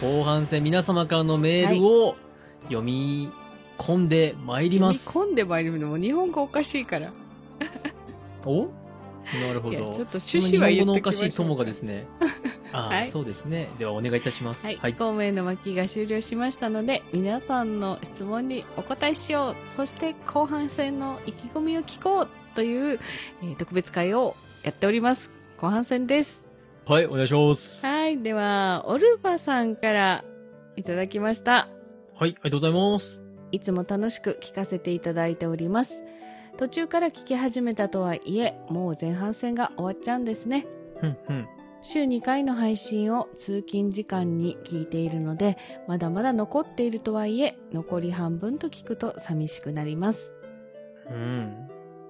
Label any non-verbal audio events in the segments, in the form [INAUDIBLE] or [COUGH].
後半戦皆様からのメールを読み込んでまいります。読み込んでまいるのも日本語おかしいから。[LAUGHS] お？なるほど。ちょっと趣旨は言っ日本語のおかしい友がですね。ああ、はいそうですね。ではお願いいたします。はい、はい。公務員の巻が終了しましたので皆さんの質問にお答えしようそして後半戦の意気込みを聞こうという、えー特別会をやっております後半戦ですはい、お願いします。はい、はいではオルバさんからいただきましたありがとうございます。いつも楽しく聞かせていただいております途中から聞き始めたとはいえもう前半戦が終わっちゃうんですねうん、うん。週2回の配信を通勤時間に聞いているのでまだまだ残っているとはいえ残り半分と聞くと寂しくなりますうん。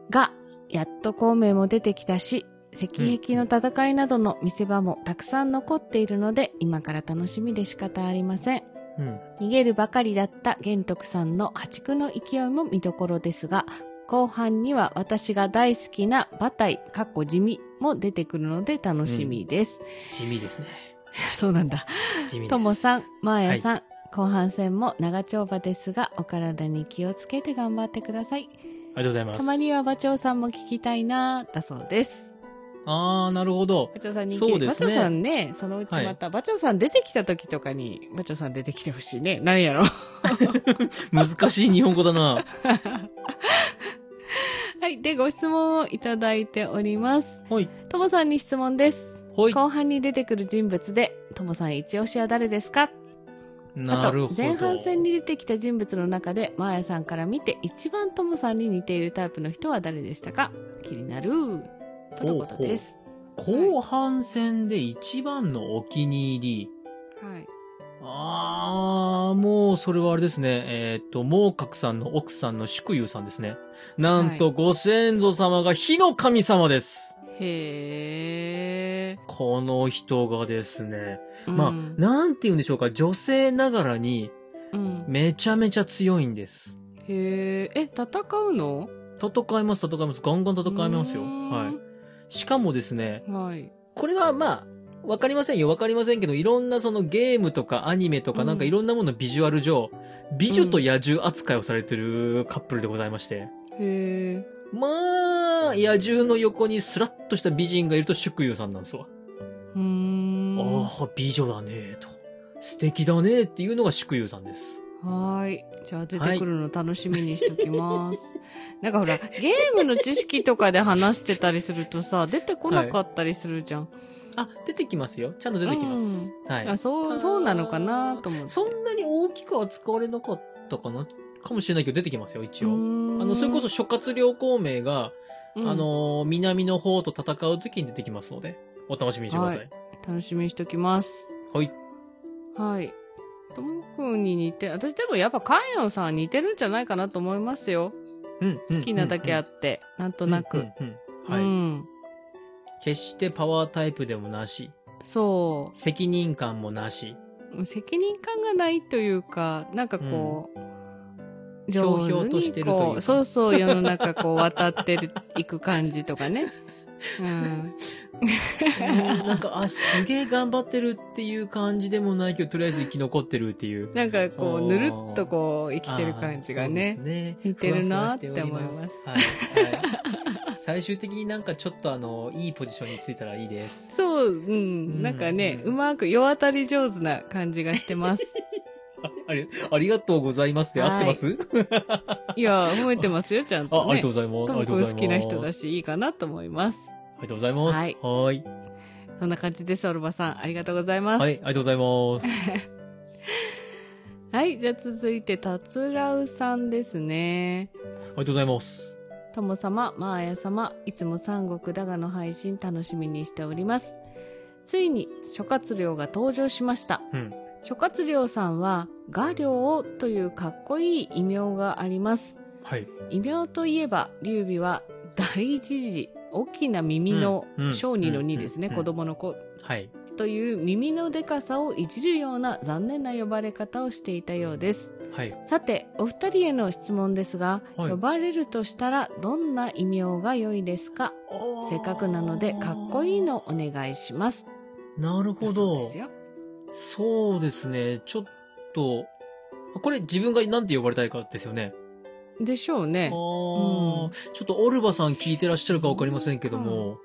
がやっと孔明も出てきたし石壁の戦いなどの見せ場もたくさん残っているので今から楽しみで仕方ありませんうん。逃げるばかりだった玄徳さんの破竹の勢いも見どころですが後半には私が大好きな馬体かっこ地味も出てくるので楽しみです、地味ですね。[LAUGHS] そうなんだ地味です。ともさん、まーやさん、後半戦も長丁場ですが、お体に気をつけて頑張ってください。ありがとうございます。たまには馬長さんも聞きたいなだそうです。ああ、なるほど。馬長さん人気そうですね馬長さんね、そのうちまた、馬長さん出てきた時とかに、馬長さん出てきてほしいね。何やろ [LAUGHS] 難しい日本語だな。[LAUGHS] はい。で、ご質問をいただいております。はい。ともさんに質問です。はい。後半に出てくる人物で、ともさん一押しは誰ですか？なるほど。前半戦に出てきた人物の中でマーヤさんから見て一番トモさんに似ているタイプの人は誰でしたか？気になるとのことです後半戦で一番のお気に入り。はいあー、もうそれはあれですね。えーっと、猛角さんの奥さんの祝友さんですね。なんとご先祖様が火の神様です。へえ、この人がですね。うんまあ、なんて言うんでしょうか。女性ながらにうん、めちゃめちゃ強いんです。へええ戦うの？戦います、戦います。ガンガン戦いますよ。うーんはい。しかもですね、はいこれはまあ、わかりませんよ。わかりませんけど、いろんなそのゲームとかアニメとかうんなんかいろんなもののビジュアル上、美女と野獣扱いをされてるカップルでございまして。へえまあ、野獣の横にスラッとした美人がいると祝友さんなんですわ。うーんああ、美女だねと。素敵だねっていうのが祝友さんです。はーい。じゃあ出てくるの楽しみにしときます。[LAUGHS] なんかほら、ゲームの知識とかで話してたりするとさ、出てこなかったりするじゃん。あ、出てきますよ。ちゃんと出てきます。はい。あそう、そうなのかなと思って。そんなに大きくは使われなかったかなかもしれないけど出てきますよ、一応。ああの、それこそ、諸葛亮孔明が、あ、のー南の方と戦う時に出てきますので、お楽しみにしてください。楽しみにしときます。はい。はい。ともくんに似て、私でもやっぱカイオンさんは似てるんじゃないかなと思いますよ。うん。好きなだけあっって、なんとなく。うんうんううんはい。ん。決してパワータイプでもなし、そ責任感もなし、う。責任感がないというか、なんかこう、ひょうひょうとしてるというそうそう、世の中こう渡ってる、いく感じとかね。うん。[LAUGHS] なんか、あ、すげえ頑張ってるっていう感じでもないけど、とりあえず生き残ってるっていう。なんかこう、ぬるっとこう、生きてる感じがねね似てるなって思います。最終的になんかちょっとあの、いいポジションについたらいいです。そう、うん。なんかね、うんうまく世渡り上手な感じがしてます。[LAUGHS] あありありがとうございますって合ってます、いや、褒めてますよ、ちゃんあ、とねありがとう。ございます。ともくありがとうんございます。好きな人だし、いいかなと思います。ありがとうございます。はいはーい。そんな感じです、オルバさん。ありがとうございます。はい、ありがとうございます。[LAUGHS] はい、じゃあ続いて、たつらうさんですね。ありがとうございます。とも様、まーや様、いつも三国だがの配信楽しみにしております。ついに諸葛亮が登場しました。うん。諸葛亮さんは、画亮というかっこいい異名があります。はい。異名といえば、劉備は大事事、大きな耳の小児の2ですね、うん子供の子はい。という耳のでかさをいじるような残念な呼ばれ方をしていたようです。はい。さて、お二人への質問ですが、はい呼ばれるとしたらどんな異名が良いですか？せっかくなのでかっこいいのお願いします。なるほど。そうですね。ちょっと、これ自分が何て呼ばれたいかですよね。でしょうねあ。ーうんちょっとオルバさん聞いてらっしゃるかわかりませんけども、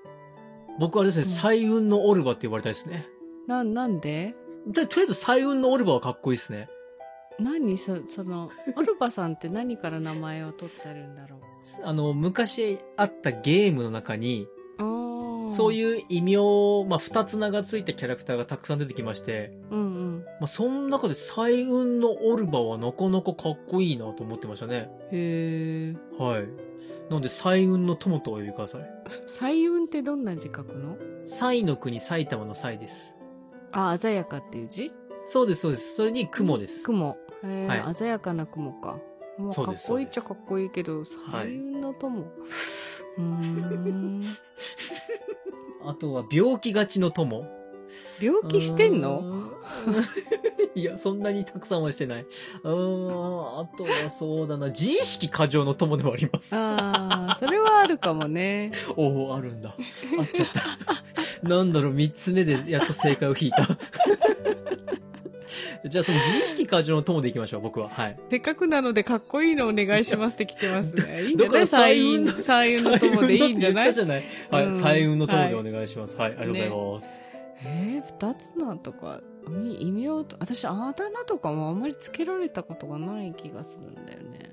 僕はですね、うん彩雲のオルバって呼ばれたいですね。な、なんで？で、とりあえず彩雲のオルバはかっこいいですね。何そ、その、オルバさんって何から名前を取ってるんだろう？あの、昔あったゲームの中に、そういう異名、まあ、二つ名がついたキャラクターがたくさん出てきまして、うんうん。まあ、その中で彩雲のオルバはなかなかかっこいいなと思ってましたね。へえ。はい。なので、彩雲の友とお呼びください。彩雲ってどんな字書くの？彩の国埼玉の彩です。あ、鮮やかっていう字？そうです、そうです。それに雲です。雲。へえ、はい鮮やかな雲か。もうかっこいいっちゃそかっこいいけど、彩雲の友。うーん。[LAUGHS] あとは、病気がちの友。病気してんの？[LAUGHS] いや、そんなにたくさんはしてない。うーん、あとはそうだな、自意識過剰の友でもあります。ああ、それはあるかもね。[LAUGHS] おお、あるんだ。あっちゃった。なんだろう、三つ目でやっと正解を引いた。じゃあ、その自意識過剰の友でいきましょう、僕は。はい。せっかくなのでかっこいいのお願いしますって来てますね。[LAUGHS] いいんじだからゃない？彩彩雲？雲、彩雲の友でいいんじゃない？じゃないはい、うん彩雲の友でお願いします。はい、ありがとうございます。えー、二つなんとか、い異名と、私、あだ名とかもあんまりつけられたことがない気がするんだよね。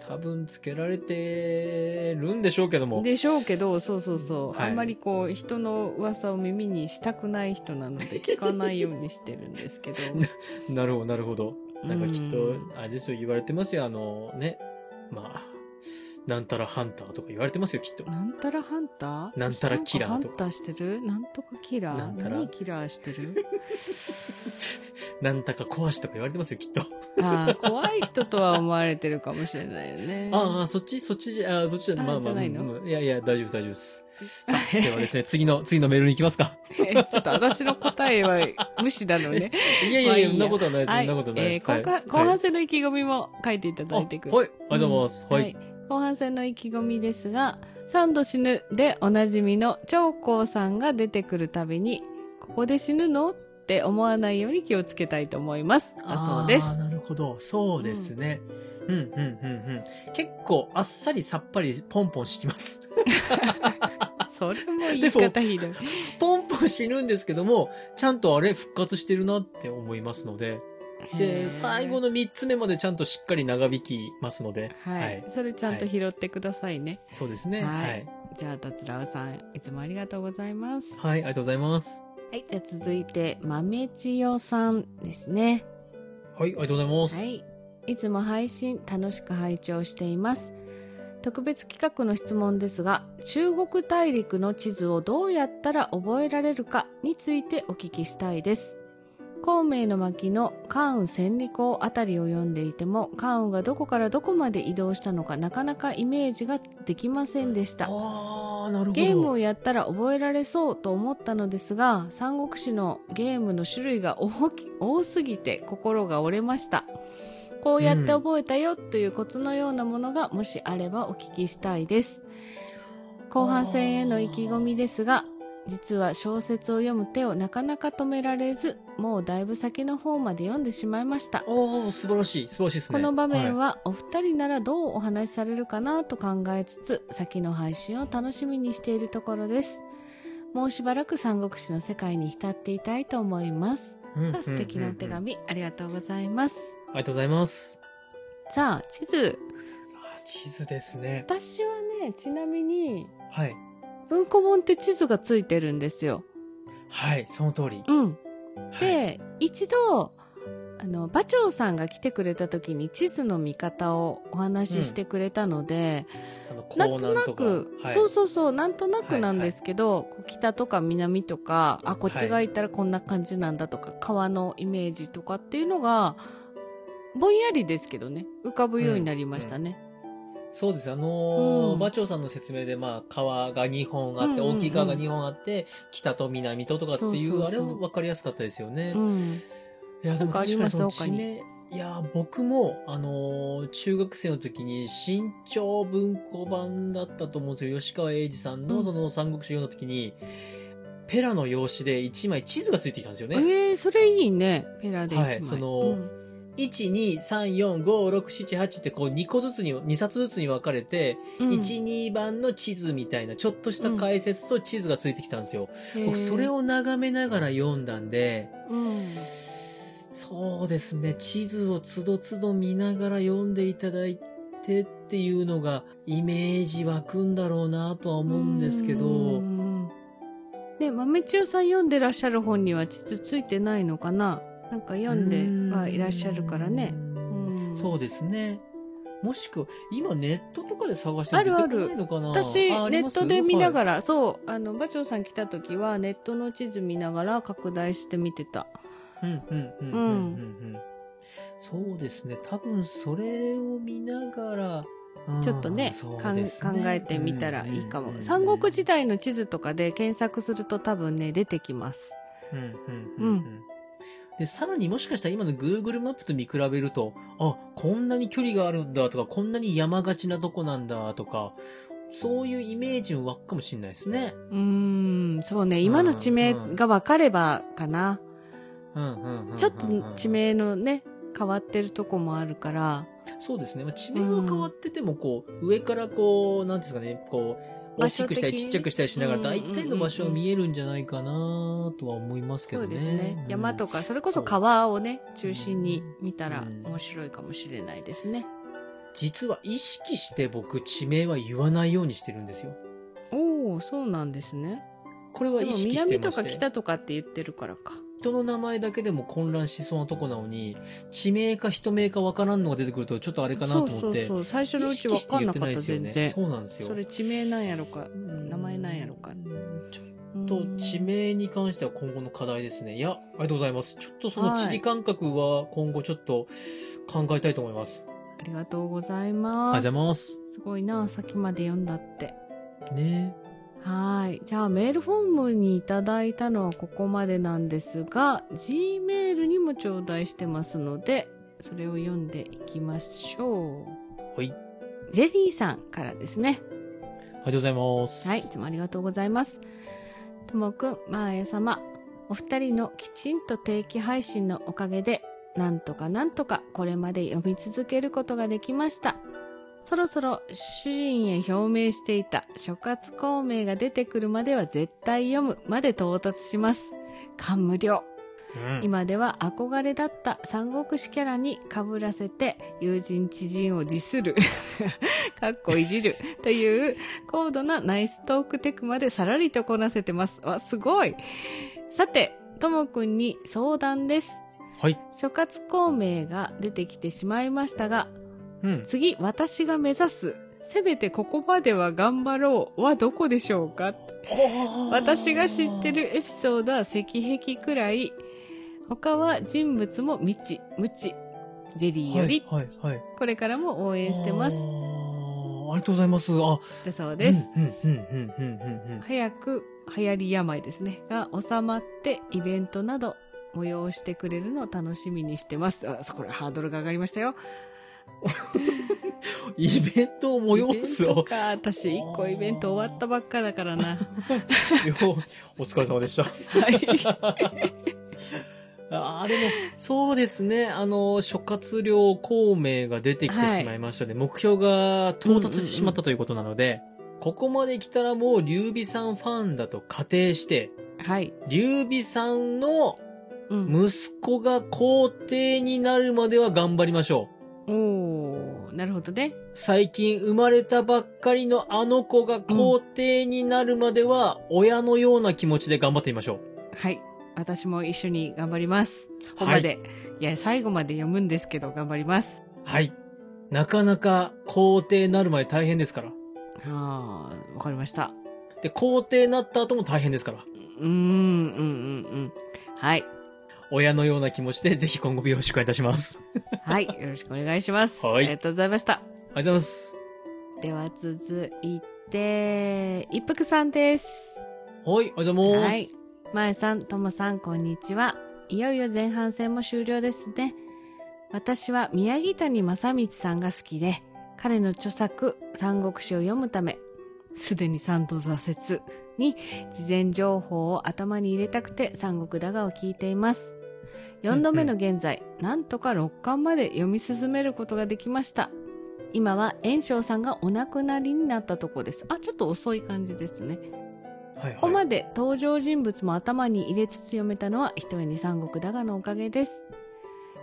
まあ、多分つけられてるんでしょうけども。でしょうけど、そうそうそう。はいあんまりこう、人の噂を耳にしたくない人なので、聞かないようにしてるんですけど。[LAUGHS] なるほど、なるほど。なんかきっとうん、あれですよ、言われてますよ、あの、ね。まあ、なんたらハンターとか言われてますよ、きっと。なんたらハンター？なんたらキラーとかハンターしてる？なんとかキラー？なんたら何キラーしてる？なんたか壊しとか言われてますよ、きっと。ああ、怖い人とは思われてるかもしれないよね。ああ、そっち？そっちじゃ、あそっちじゃ、あまあまあ、いいやいや、大丈夫、大丈夫です。[LAUGHS] さあ、ではですね、次の、次のメールに行きますか。[LAUGHS] えちょっと私の答えは無視なのね。[LAUGHS] いやいやいや、そんなことはないです、そはい。んなことないです。えー後半戦の意気込みも書いていただいてくあはい、ありがとうございます。うんはい。後半戦の意気込みですが、3度死ぬでおなじみの長江さんが出てくるたびに、ここで死ぬのって思わないように気をつけたいと思います。だそうです。なるほど。そうですね。うん、うん、うん、うん。結構、あっさりさっぱり、ポンポンしきます。[LAUGHS] それも言い方ひどい。ポンポン死ぬんですけども、ちゃんとあれ復活してるなって思いますので、へで、ー最後の3つ目までちゃんとしっかり長引きますので、はい。それちゃんと拾ってくださいね。そうですね。ははいい。じゃあ、たつらうさん、いつもありがとうございます。はい、ありがとうございます。はい。じゃあ、続いて、豆千代さんですね。はい、ありがとうございます。はい。いつも配信楽しく拝聴しています。特別企画の質問ですが、中国大陸の地図をどうやったら覚えられるかについてお聞きしたいです。孔明の巻の関羽千里公あたりを読んでいても、関羽がどこからどこまで移動したのかなかなかイメージができませんでした。ゲームをやったら覚えられそうと思ったのですが、三国志のゲームの種類が [LAUGHS] 多すぎて心が折れました。こうやって覚えたよというコツのようなものがもしあればお聞きしたいです。後半戦への意気込みですが、実は小説を読む手をなかなか止められず、もうだいぶ先の方まで読んでしまいました。おー、素晴らしい。素晴らしいですね。この場面ははお二人ならどうお話しされるかなと考えつつ先の配信を楽しみにしているところですもうしばらく三国志の世界に浸っていたいと思いますい、うん素敵なお手。うんうんうん紙ありがとうございますありがとうございます。さあ地図あ地図ですね。私はねちなみにはい。文庫本って地図がついてるんですよ。はい、その通り。うん。はい、で、一度あの馬長さんが来てくれた時に地図の見方をお話ししてくれたので、あのなんとなく、はい、そうそうそう、なんとなくなんですけど、こう北とか南とか、あ、こっち側行ったらこんな感じなんだとか、川のイメージとかっていうのが、ぼんやりですけどね、浮かぶようになりましたね。そうです。あのーうん馬長さんの説明で、まあ、川が2本あって、うんうんうん大きい川が2本あって、北と南ととかっていう、そうそうそうあれは分かりやすかったですよね。うん。いや、でもなんかあります？確かにその地名、いや、僕も、あのー中学生の時に、新潮文庫版だったと思うんですよ。吉川英治さんうんのその三国志読んだ時に、ペラの用紙で1枚地図がついてきたんですよね。えー、それいいね。ペラで一枚。はいその1、2、3、4、5、6、7、8ってこう2個ずつに、2冊ずつに分かれて、うん、1、2番の地図みたいな、ちょっとした解説と地図がついてきたんですよ。僕、それを、を眺めながら読んだんで、うん、そうですね、地図をつどつど見ながら読んでいただいてっていうのが、イメージ湧くんだろうなとは思うんですけうど、ん。ね、豆千代さん読んでらっしゃる本には地図ついてないのかな？なんか読んではいらっしゃるからね。うんそうですね。もしくは、今ネットとかで探しても出てこないのかな？私、ネットで見ながら。ら、そう、あの、馬長さん来た時は、ネットの地図見ながら拡大して見てた。うん、うん、うん、うん、うんうん。そうですね。多分それを見ながら、うんちょっとねね考えてみたらいいかも。うんうんうん三国時代の地図とかで検索すると多分ね、出てきます。うんうんうんうんで、さらにもしかしたら今の Google マップと見比べると、あ、こんなに距離があるんだとか、こんなに山がちなとこなんだとか、そういうイメージも湧くかもしれないですね。うーん、そうね、今の地名が分かればかな。うんうんうんうんうんちょっと地名のね、変わってるとこもあるから、そうですね。まあ、地名は変わってても、こう、上からこう、なんですかね、こう、大きくしたりちっちゃくしたりしながら、大体の場所は見えるんじゃないかなとは思いますけそどね。うですね。山とか。か、それこそ川をね、中心に見たらうん面白いかもしれないですね。実は意識して僕、地名は言わないようにしてるんですよ。おおそうなんですね。これは意識して南とましてか北とかって言ってるからか。人の名前だけでも混乱しそうなとこなのに、地名か人名かわからんのが出てくると、ちょっとあれかなと思って。そうそうそう。最初のうち分かんなかった、全然。そうなんですよ。それ地名なんやろか。名前なんやろか。ちょっと地名に関しては今後の課題ですね。いや、ありがとうございます。ちょっとその地理感覚は今後ちょっと考えたいと思います。ありがとうございあります。がとうございます。すごいな、先まで読んだって。ねはい。じゃあメールフォームにいただいたのはここまでなんですが、G メールにも頂戴してますので、それを読んでいきましょう。はい。ジェリーさんからですね。ありがとうございます。はい、いつもありがとうございます。ともくん、まーや様、お二人のきちんと定期配信のおかげで、なんとかなんとかこれまで読み続けることができました。そろそろ主人へ表明していた諸葛孔明が出てくるまでは絶対読むまで到達します。感無量。うん、今では憧れだった三国志キャラに被らせて友人知人をディスる、[LAUGHS] かっこいじるという高度なナイストークテクまでさらりとこなせてます。わ、すごいさて、ともくんに相談です。はい。諸葛孔明が出てきてしまいましたが、うん。次私が目指す、せめてここまでは頑張ろうはどこでしょうか？私が知ってるエピソードは石壁くらい、他は人物も未知、無知。ジェリーより、はい、はい、はい。これからも応援してますあ。りがとうございます。あ、だそうです。早く流行り病ですね。が収まってイベントなど催してくれるのを楽しみにしてます。あ、そこれハードルが上がりましたよ。[LAUGHS] イベントを催すを。イベントか。私、一個イベント終わったばっかだからな。[LAUGHS] よお疲れ様でした。はい。あ [LAUGHS] あ、でも、そうですね。あの、諸葛亮孔明が出てきてしまいましたので、目標が到達してしまったということなので、ここまで来たらもう、劉備さんファンだと仮定して、はい。劉備さんのうん。息子が皇帝になるまでは頑張りましょう。おー、なるほどね。最近生まれたばっかりのあの子が皇帝になるまでは、親のような気持ちで頑張ってみましょう。はい。私も一緒に頑張ります。そこまで。い、や、最後まで読むんですけど、頑張ります。はい。なかなか皇帝になるまで大変ですから。あー、わかりました。で、皇帝になった後も大変ですから。うーん、うん、うん、うん。はい。親のような気持ちでぜひ今後もよろしくお願いいたします。はい。よろしくお願いします。はいありがとうございました。ありがとうございます。では続いて、一服さんです。はい、ありがとうございます。はい。まえさん、ともさん、こんにちは。いよいよ前半戦も終了ですね。私は宮城谷正光さんが好きで、彼の著作、三国志を読むため、すでに三度挫折、に事前情報を頭に入れたくて三国だがを聞いています。4度目の現在、なんとか6巻まで読み進めることができました。今は炎章さんがお亡くなりになったとこです。あ、ちょっと遅い感じですね。はいはい。ここまで登場人物も頭に入れつつ読めたのはひとえに三国だがのおかげです。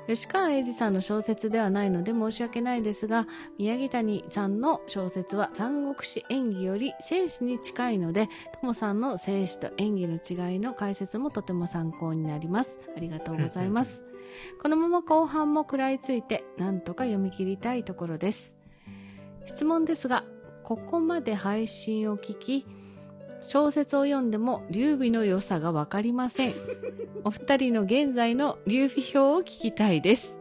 吉川英治さんの小説ではないので申し訳ないですが、宮城谷さんの小説は三国志演義より生死に近いので、ともさんの生死と演技の違いの解説もとても参考になります。ありがとうございます。このまま後半も食らいついて、なんとか読み切りたいところです。質問ですが、ここまで配信を聞き、小説を読んでも劉備の良さがわかりません。[LAUGHS] お二人の現在の劉備表を聞きたいです。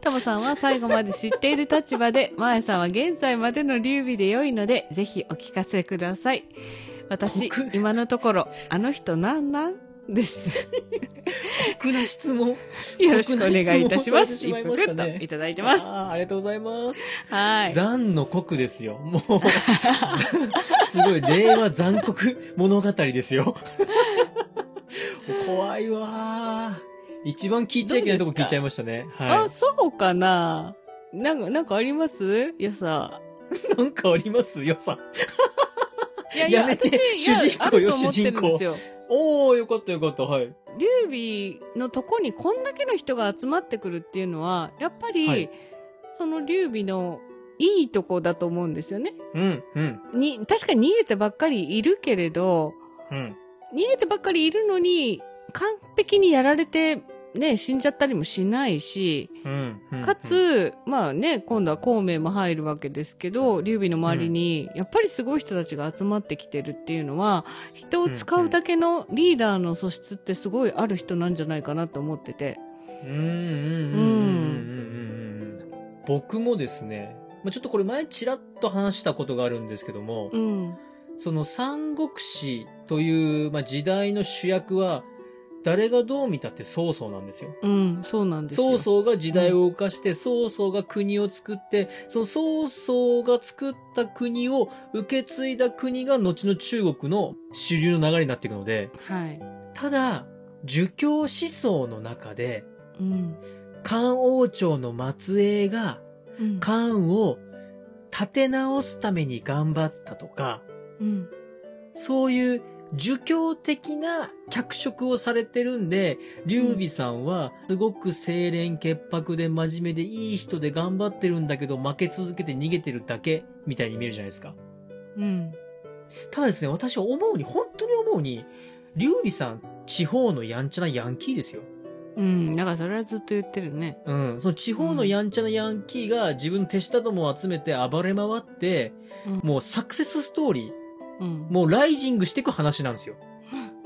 タモさんは最後まで知っている立場で、マヤさんは現在までの劉備で良いので、ぜひお聞かせください。私酷、今のところ、あの人なんなん？です。酷な質問。よろしくお願いいたします。一酷な質問をされてしまいましたね服といただいてます。ありがとうございます。はい。残の酷ですよ。もう、[LAUGHS] すごい、令和残酷物語ですよ。[LAUGHS] 怖いわー。一番聞いちゃいけないとこ聞いちゃいましたね。はあ、そうかななんか、なんかあります？良さ。い。なんかあります？よさ。いややめて主人公よ主人公。おー、よかったよかった。はい。劉備のとこにこんだけの人が集まってくるっていうのは、やっぱり、はいその劉備のいいとこだと思うんですよね。うん、うん、に、確かに逃げてばっかりいるけれど、うん。逃げてばっかりいるのに、完璧にやられて、ね、死んじゃったりもしないし、うん、うん。かつ、まあね、今度は孔明も入るわけですけど、劉備の周りに、やっぱりすごい人たちが集まってきてるっていうのは、人を使うだけのリーダーの素質ってすごいある人なんじゃないかなと思ってて。うん、うん、うん、うん、うんうん。僕もですね、まあちょっとこれ前ちらっと話したことがあるんですけども、うん。その三国志という、まあ、時代の主役は、誰がどう見たって曹操なんですよ。うん、そうなんですよ。曹操が時代を動かして、曹操が国を作って、その曹操が作った国を受け継いだ国が後の中国の主流の流れになっていくので、はい。ただ、儒教思想の中で、うん。漢王朝の末裔がうん。漢を立て直すために頑張ったとか、うん。そういう儒教的な脚色をされてるんで、劉備さんはすごく清廉潔白で真面目でいい人で頑張ってるんだけど負け続けて逃げてるだけみたいに見えるじゃないですか。うん。ただですね、私は思うに、本当に思うに、劉備さん地方のやんちゃなヤンキーですよ。うん。だからそれはずっと言ってるね。うん。その地方のやんちゃなヤンキーが自分の手下どもを集めて暴れ回って、うん。もうサクセスストーリー、うん。もうライジングしていく話なんですよ。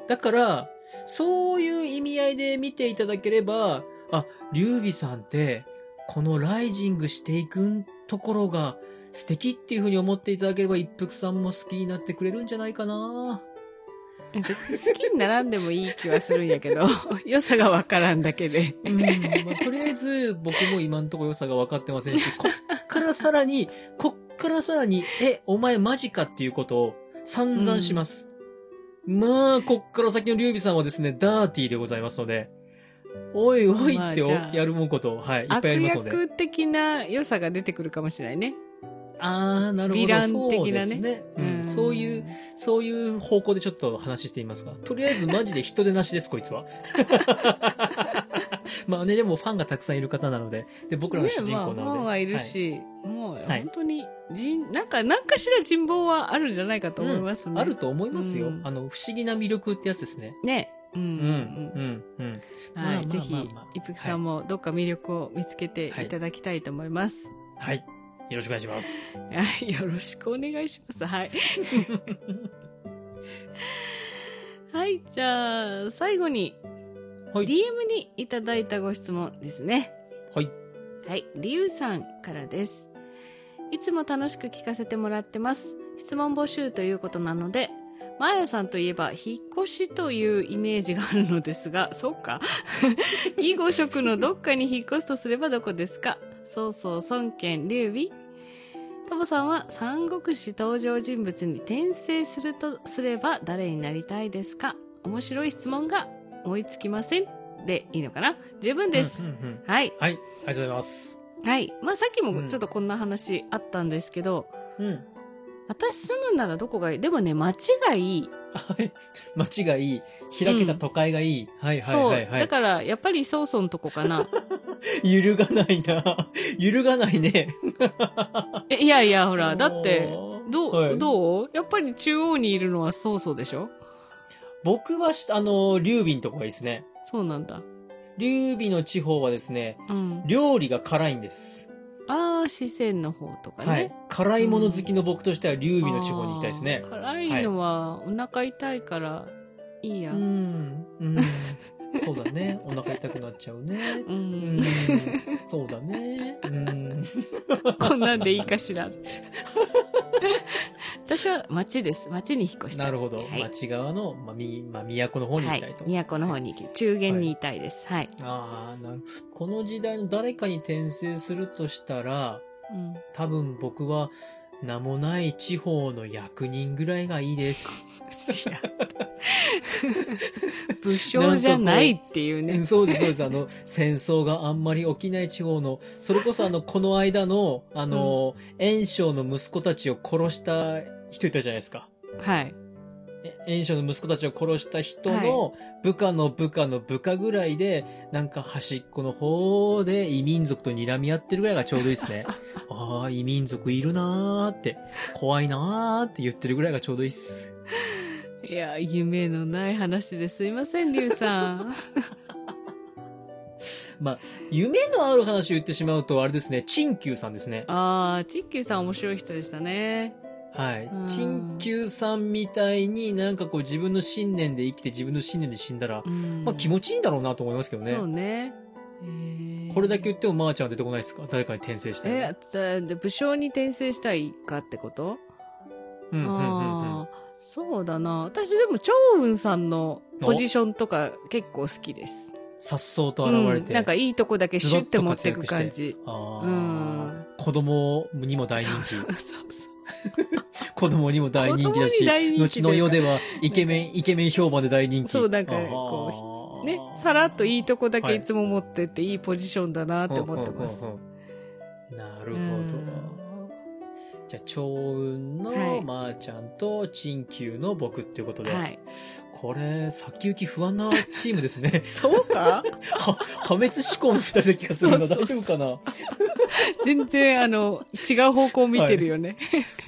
だから、そういう意味合いで見ていただければ、あ、劉備さんって、このライジングしていくところが素敵っていうふうに思っていただければ、一服さんも好きになってくれるんじゃないかな好きにならんでもいい気はするんやけど、[LAUGHS] 良さがわからんだけで。うん。まあ、とりあえず、僕も今んとこ良さが分かってませんし、こっからさらに、こっからさらに、え、お前マジかっていうことを散々します。まあ、こっから先の劉備さんはですね、ダーティーでございますので、おいおいってやるもんこと、はい、いっぱい悪ありますので。役的な良さが出てくるかもしれないね。あー、なるほど。ヴィラン的なねそうですね、ううんん。そういう、そういう方向でちょっと話してみますが、とりあえずマジで人手なしです、こいつは。まあね、でもファンがたくさんいる方なので、で、僕らの主人まあ、公なので。ファンはいるはいし、もうはい本当に人、なんか、なんかしら人望はあるんじゃないかと思いますね。あると思いますよ。うんあの、不思議な魅力ってやつですね。ね。うん。うん、うん、うん。まあはい。まあぜひまあまあ、一服さんもどっか魅力を見つけていただきたいと思います。はい。よろしくお願いします。はい。よろしくお願いします。はい。[LAUGHS] はい。じゃあ、最後に、はい DM にいただいたご質問ですね。はい。はい。りゆうさんからです。いつも楽しく聞かせてもらってます。質問募集ということなので、まーやさんといえば、引っ越しというイメージがあるのですが、[LAUGHS] そうか [LAUGHS] 義語職のどっかに引っ越すとすればどこですか？曹操、孫権、劉備トモさんは三国志登場人物に転生するとすれば誰になりたいですか？面白い質問が思いつきませんでいいのかな？十分です。うんうんうんはい。はい。ありがとうございます。はい。まあさっきうんもちょっとこんな話あったんですけど、うん。私住むならどこがいい？でもね、街がいい。はい。街がいい。開けた都会がいい。はいはいはいそう。はい。だから、やっぱり曹操のとこかな。[LAUGHS] 揺るがないな。揺るがないね。えいやいや、ほら、だって、どう、はいどう？やっぱり中央にいるのは曹操でしょ？僕はし、あの、劉備のとこがいいですね。そうなんだ。劉備の地方はですね、うん。料理が辛いんです。ああ、四川の方とかね。はい。辛いもの好きの僕としては劉備の地方に行きたいですねあ。ー辛いのはお腹痛いからいいや。ううん。ん。うん。[LAUGHS] そうだね。お腹痛くなっちゃうね。うん。そうだね。うん。[LAUGHS] こんなんでいいかしら。私は町です。町に引っ越したい。なるほど。はい町側の、まあ、み、まあ、都の方に行はいきたいと。。都の方に行き、中原にいたいです。はい。ああ、なるこの時代の誰かに転生するとしたら、うん。多分僕は名もない地方の役人ぐらいがいいです。[LAUGHS] 武将じゃないっていうね。そうです、そうです。あの、戦争があんまり起きない地方の、それこそあの、この間の、あの、炎章の息子たちを殺した人いたじゃないですか。はい。え炎章の息子たちを殺した人の部下の部下の部下ぐらいで、なんか端っこの方で異民族と睨み合ってるぐらいがちょうどいいですね。[LAUGHS] ああ、異民族いるなーって、怖いなーって言ってるぐらいがちょうどいいっす。いや、夢のない話ですいません、リュウさん。[LAUGHS] まあ、夢のある話を言ってしまうと、あれですね、陳旧さんですね。ああ、チッキューさん面白い人でしたね。はいうん。陳旧さんみたいになんかこう自分の信念で生きて自分の信念で死んだら、うんまあ気持ちいいんだろうなと思いますけどね。そうね。えーこれだけ言ってもまーちゃんは出てこないですか？誰かに転生したいの。え、じゃ武将に転生したいかってこと？うんうんうんそうだな。私でも趙雲さんのポジションとか結構好きです。さっそうと現れて。うんなんかいいとこだけシュッて持ってく感じ。あうんー子供にも大人気。そうそうそうそう。子供にも大人気だし、後の世ではイケメン、イケメン評判で大人気。そうなんかこね、さらっといいとこだけいつも持ってっていいポジションだなって思ってます。なるほど。うん。じゃあ、趙雲のはいまーちゃんと陳旧の僕っていうことで、はい。これ、先行き不安なチームですね。[LAUGHS] そうか？は、破滅志向の二人だ気がするな。そうそう大丈夫かな？全然あの、違う方向見てるよね。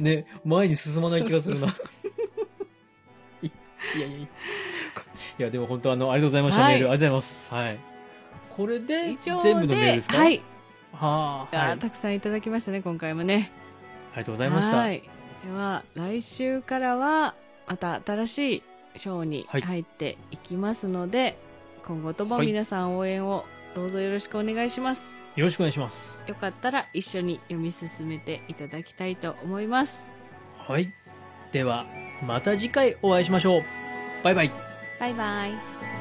ね、前に進まない気がするな。そういいやいやいや。いや、でも本当あの、ありがとうございました、はいメール。ありがとうございます。はい。これで全部のメールですか？はい。はあ、はい。たくさんいただきましたね、今回もね。りがとうございました。はい。では、来週からは、また新しいショーにはい入っていきますので、今後とも皆さん応援をどうぞよろしくお願いします。よろしくお願いします。よかったら一緒に読み進めていただきたいと思います。はい。では、また次回お会いしましょう。バイバイ。バイバイ。